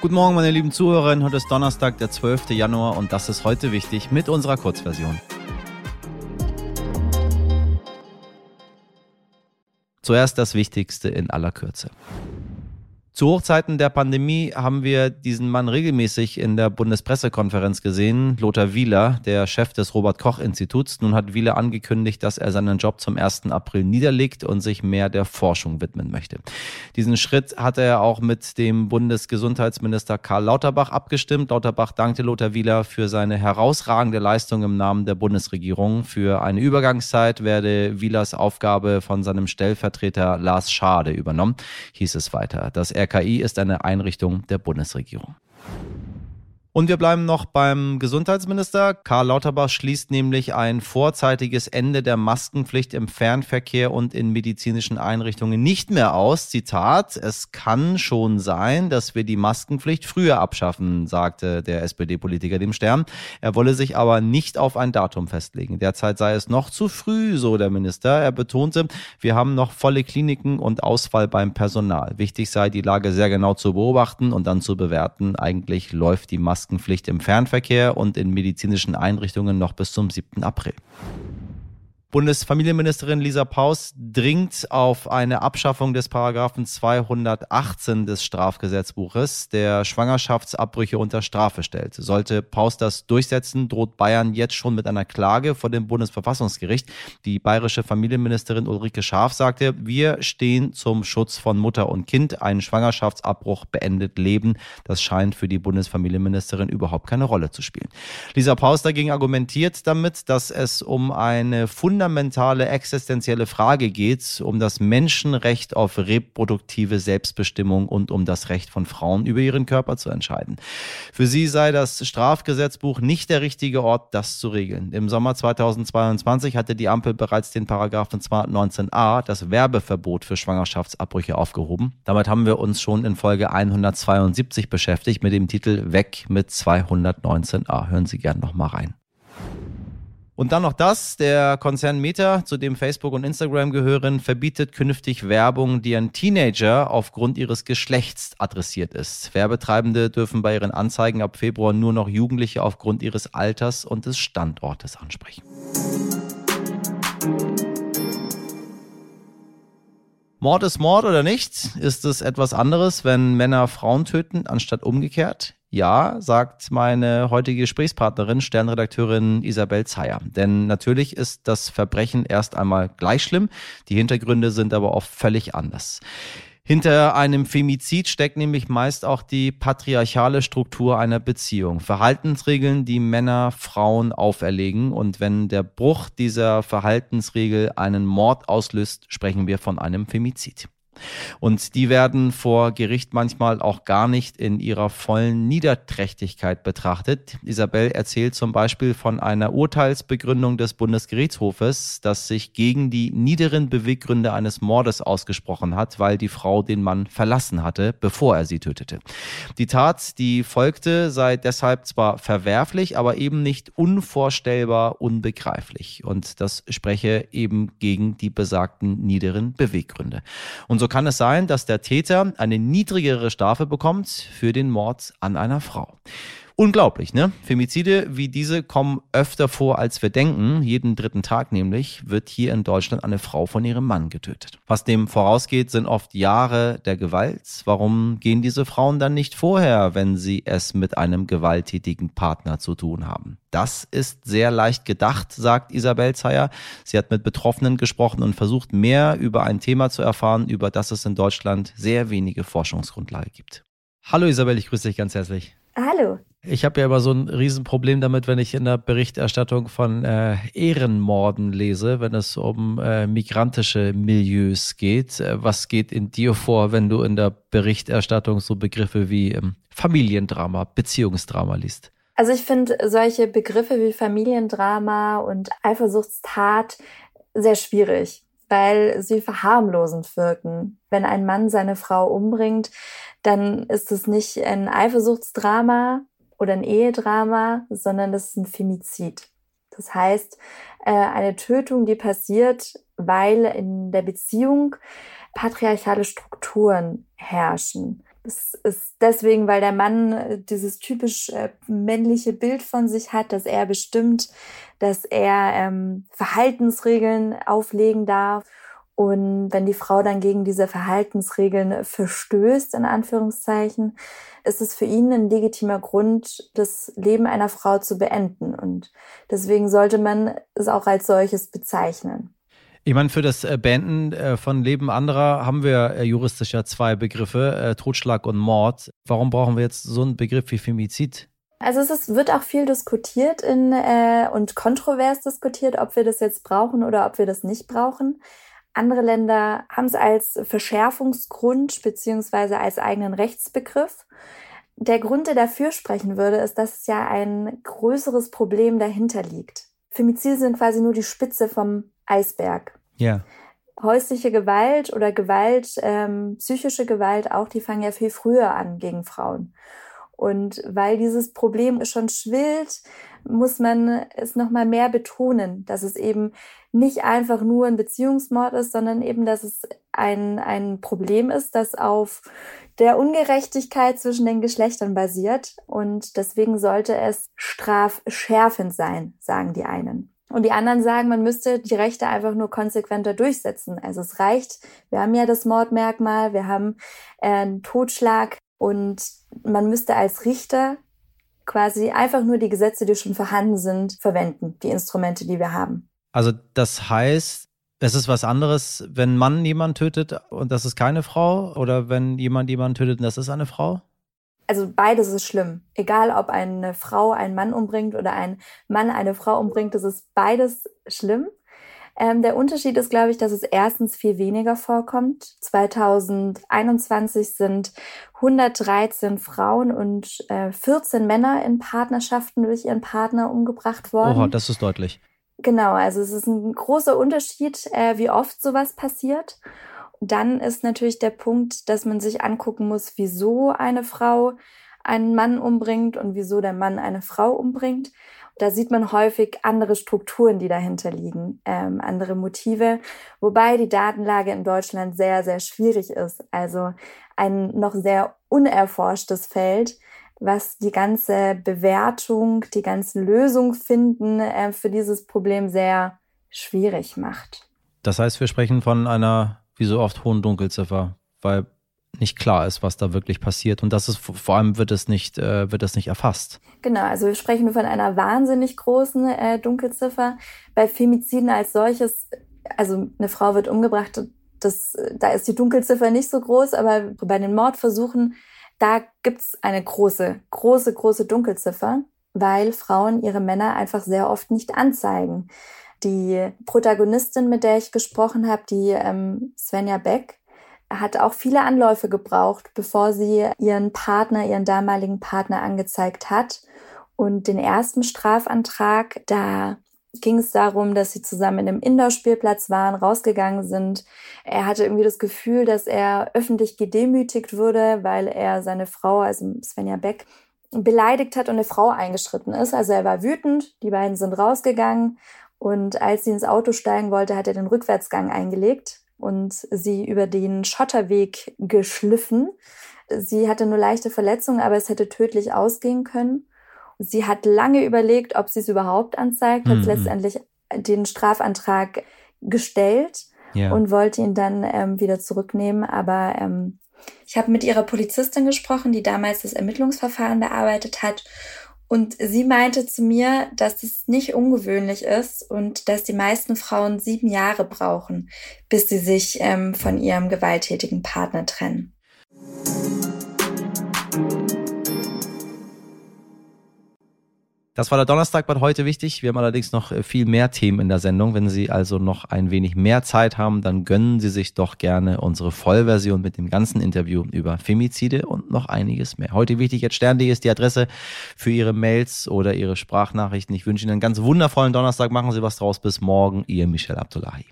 Guten Morgen, meine lieben Zuhörerinnen. Heute ist Donnerstag, der 12. Januar und das ist heute wichtig mit unserer Kurzversion. Zuerst das Wichtigste in aller Kürze. Zu Hochzeiten der Pandemie haben wir diesen Mann regelmäßig in der Bundespressekonferenz gesehen, Lothar Wieler, der Chef des Robert Koch Instituts. Nun hat Wieler angekündigt, dass er seinen Job zum 1. April niederlegt und sich mehr der Forschung widmen möchte. Diesen Schritt hatte er auch mit dem Bundesgesundheitsminister Karl Lauterbach abgestimmt. Lauterbach dankte Lothar Wieler für seine herausragende Leistung im Namen der Bundesregierung. Für eine Übergangszeit werde Wielers Aufgabe von seinem Stellvertreter Lars Schade übernommen, hieß es weiter. Das RKI ist eine Einrichtung der Bundesregierung. Und wir bleiben noch beim Gesundheitsminister. Karl Lauterbach schließt nämlich ein vorzeitiges Ende der Maskenpflicht im Fernverkehr und in medizinischen Einrichtungen nicht mehr aus. Zitat, es kann schon sein, dass wir die Maskenpflicht früher abschaffen, sagte der SPD-Politiker dem Stern. Er wolle sich aber nicht auf ein Datum festlegen. Derzeit sei es noch zu früh, so der Minister. Er betonte, wir haben noch volle Kliniken und Ausfall beim Personal. Wichtig sei, die Lage sehr genau zu beobachten und dann zu bewerten. Eigentlich läuft die Maskenpflicht Maskenpflicht im Fernverkehr und in medizinischen Einrichtungen noch bis zum 7. April. Bundesfamilienministerin Lisa Paus dringt auf eine Abschaffung des Paragraphen 218 des Strafgesetzbuches, der Schwangerschaftsabbrüche unter Strafe stellt. Sollte Paus das durchsetzen, droht Bayern jetzt schon mit einer Klage vor dem Bundesverfassungsgericht. Die bayerische Familienministerin Ulrike Scharf sagte, wir stehen zum Schutz von Mutter und Kind. Ein Schwangerschaftsabbruch beendet Leben. Das scheint für die Bundesfamilienministerin überhaupt keine Rolle zu spielen. Lisa Paus dagegen argumentiert damit, dass es um eine Fund fundamentale existenzielle Frage geht, um das Menschenrecht auf reproduktive Selbstbestimmung und um das Recht von Frauen über ihren Körper zu entscheiden. Für sie sei das Strafgesetzbuch nicht der richtige Ort, das zu regeln. Im Sommer 2022 hatte die Ampel bereits den Paragraphen 219a, das Werbeverbot für Schwangerschaftsabbrüche, aufgehoben. Damit haben wir uns schon in Folge 172 beschäftigt mit dem Titel Weg mit 219a. Hören Sie gern noch mal rein. Und dann noch das, der Konzern Meta, zu dem Facebook und Instagram gehören, verbietet künftig Werbung, die an Teenager aufgrund ihres Geschlechts adressiert ist. Werbetreibende dürfen bei ihren Anzeigen ab Februar nur noch Jugendliche aufgrund ihres Alters und des Standortes ansprechen. Mord ist Mord oder nicht? Ist es etwas anderes, wenn Männer Frauen töten, anstatt umgekehrt? Ja, sagt meine heutige Gesprächspartnerin, Sternredakteurin Isabel Zeyer. Denn natürlich ist das Verbrechen erst einmal gleich schlimm, die Hintergründe sind aber oft völlig anders. Hinter einem Femizid steckt nämlich meist auch die patriarchale Struktur einer Beziehung. Verhaltensregeln, die Männer Frauen auferlegen. Und wenn der Bruch dieser Verhaltensregel einen Mord auslöst, sprechen wir von einem Femizid. Und die werden vor Gericht manchmal auch gar nicht in ihrer vollen Niederträchtigkeit betrachtet. Isabel erzählt zum Beispiel von einer Urteilsbegründung des Bundesgerichtshofes, das sich gegen die niederen Beweggründe eines Mordes ausgesprochen hat, weil die Frau den Mann verlassen hatte, bevor er sie tötete. Die Tat, die folgte, sei deshalb zwar verwerflich, aber eben nicht unvorstellbar unbegreiflich. Und das spreche eben gegen die besagten niederen Beweggründe. Und so kann es sein, dass der Täter eine niedrigere Strafe bekommt für den Mord an einer Frau. Unglaublich, ne? Femizide wie diese kommen öfter vor, als wir denken. Jeden dritten Tag nämlich wird hier in Deutschland eine Frau von ihrem Mann getötet. Was dem vorausgeht, sind oft Jahre der Gewalt. Warum gehen diese Frauen dann nicht vorher, wenn sie es mit einem gewalttätigen Partner zu tun haben? Das ist sehr leicht gedacht, sagt Isabel Zeyer. Sie hat mit Betroffenen gesprochen und versucht mehr über ein Thema zu erfahren, über das es in Deutschland sehr wenige Forschungsgrundlage gibt. Hallo Isabel, ich grüße dich ganz herzlich. Hallo. Ich habe ja immer so ein Riesenproblem damit, wenn ich in der Berichterstattung von äh, Ehrenmorden lese, wenn es um äh, migrantische Milieus geht. Äh, was geht in dir vor, wenn du in der Berichterstattung so Begriffe wie ähm, Familiendrama, Beziehungsdrama liest? Also ich finde solche Begriffe wie Familiendrama und Eifersuchtstat sehr schwierig, weil sie verharmlosend wirken. Wenn ein Mann seine Frau umbringt, dann ist es nicht ein Eifersuchtsdrama oder ein Ehedrama, sondern das ist ein Femizid. Das heißt, äh, eine Tötung, die passiert, weil in der Beziehung patriarchale Strukturen herrschen. Es ist deswegen, weil der Mann äh, dieses typisch äh, männliche Bild von sich hat, dass er bestimmt, dass er ähm, Verhaltensregeln auflegen darf. Und wenn die Frau dann gegen diese Verhaltensregeln verstößt, in Anführungszeichen, ist es für ihn ein legitimer Grund, das Leben einer Frau zu beenden. Und deswegen sollte man es auch als solches bezeichnen. Ich meine, für das äh, Beenden äh, von Leben anderer haben wir äh, juristisch ja zwei Begriffe, Totschlag und Mord. Warum brauchen wir jetzt so einen Begriff wie Femizid? Also es ist, wird auch viel diskutiert in, äh, und kontrovers diskutiert, ob wir das jetzt brauchen oder ob wir das nicht brauchen. Andere Länder haben es als Verschärfungsgrund beziehungsweise als eigenen Rechtsbegriff. Der Grund, der dafür sprechen würde, ist, dass es ja ein größeres Problem dahinter liegt. Femizide sind quasi nur die Spitze vom Eisberg. Ja. Häusliche Gewalt oder Gewalt, ähm, psychische Gewalt auch, die fangen ja viel früher an gegen Frauen. Und weil dieses Problem schon schwillt, muss man es nochmal mehr betonen, dass es eben nicht einfach nur ein Beziehungsmord ist, sondern eben, dass es ein, ein Problem ist, das auf der Ungerechtigkeit zwischen den Geschlechtern basiert. Und deswegen sollte es strafschärfend sein, sagen die einen. Und die anderen sagen, man müsste die Rechte einfach nur konsequenter durchsetzen. Also es reicht, wir haben ja das Mordmerkmal, wir haben äh, einen Totschlag und man müsste als Richter quasi einfach nur die Gesetze, die schon vorhanden sind, verwenden, die Instrumente, die wir haben. Also das heißt, es ist was anderes, wenn Mann jemanden tötet und das ist keine Frau oder wenn jemand jemanden tötet und das ist eine Frau? Also beides ist schlimm. Egal, ob eine Frau einen Mann umbringt oder ein Mann eine Frau umbringt, das ist beides schlimm. Ähm, der Unterschied ist, glaube ich, dass es erstens viel weniger vorkommt. 2021 sind 113 Frauen und äh, 14 Männer in Partnerschaften durch ihren Partner umgebracht worden. Oha, das ist deutlich. Genau, also es ist ein großer Unterschied, äh, wie oft sowas passiert. Dann ist natürlich der Punkt, dass man sich angucken muss, wieso eine Frau einen Mann umbringt und wieso der Mann eine Frau umbringt. Da sieht man häufig andere Strukturen, die dahinter liegen, ähm, andere Motive, wobei die Datenlage in Deutschland sehr, sehr schwierig ist. Also ein noch sehr unerforschtes Feld, was die ganze Bewertung, die ganze Lösung finden äh, für dieses Problem sehr schwierig macht. Das heißt, wir sprechen von einer wie so oft hohen Dunkelziffer, weil nicht klar ist, was da wirklich passiert. Und das ist vor allem wird es nicht, äh, wird es nicht erfasst. Genau, also wir sprechen von einer wahnsinnig großen äh, Dunkelziffer. Bei Femiziden als solches, also eine Frau wird umgebracht, das, da ist die Dunkelziffer nicht so groß, aber bei den Mordversuchen, da gibt's eine große, große, große Dunkelziffer, weil Frauen ihre Männer einfach sehr oft nicht anzeigen. Die Protagonistin, mit der ich gesprochen habe, die ähm, Svenja Beck, hat auch viele Anläufe gebraucht, bevor sie ihren Partner, ihren damaligen Partner angezeigt hat. Und den ersten Strafantrag, da ging es darum, dass sie zusammen in einem Indoor-Spielplatz waren, rausgegangen sind. Er hatte irgendwie das Gefühl, dass er öffentlich gedemütigt wurde, weil er seine Frau, also Svenja Beck, beleidigt hat und eine Frau eingeschritten ist. Also er war wütend, die beiden sind rausgegangen und als sie ins Auto steigen wollte, hat er den Rückwärtsgang eingelegt und sie über den Schotterweg geschliffen. Sie hatte nur leichte Verletzungen, aber es hätte tödlich ausgehen können. Sie hat lange überlegt, ob sie es überhaupt anzeigt, mhm. hat letztendlich den Strafantrag gestellt ja. und wollte ihn dann ähm, wieder zurücknehmen. Aber ähm, ich habe mit ihrer Polizistin gesprochen, die damals das Ermittlungsverfahren bearbeitet hat. Und sie meinte zu mir, dass es nicht ungewöhnlich ist und dass die meisten Frauen sieben Jahre brauchen, bis sie sich ähm, von ihrem gewalttätigen Partner trennen. Das war der Donnerstag bei heute wichtig. Wir haben allerdings noch äh, viel mehr Themen in der Sendung. Wenn Sie also noch ein wenig mehr Zeit haben, dann gönnen Sie sich doch gerne unsere Vollversion mit dem ganzen Interview über Femizide und noch einiges mehr. Heute wichtig jetzt stern.de ist die Adresse für Ihre Mails oder Ihre Sprachnachrichten. Ich wünsche Ihnen einen ganz wundervollen Donnerstag. Machen Sie was draus. Bis morgen. Ihr Michel Abdullahi.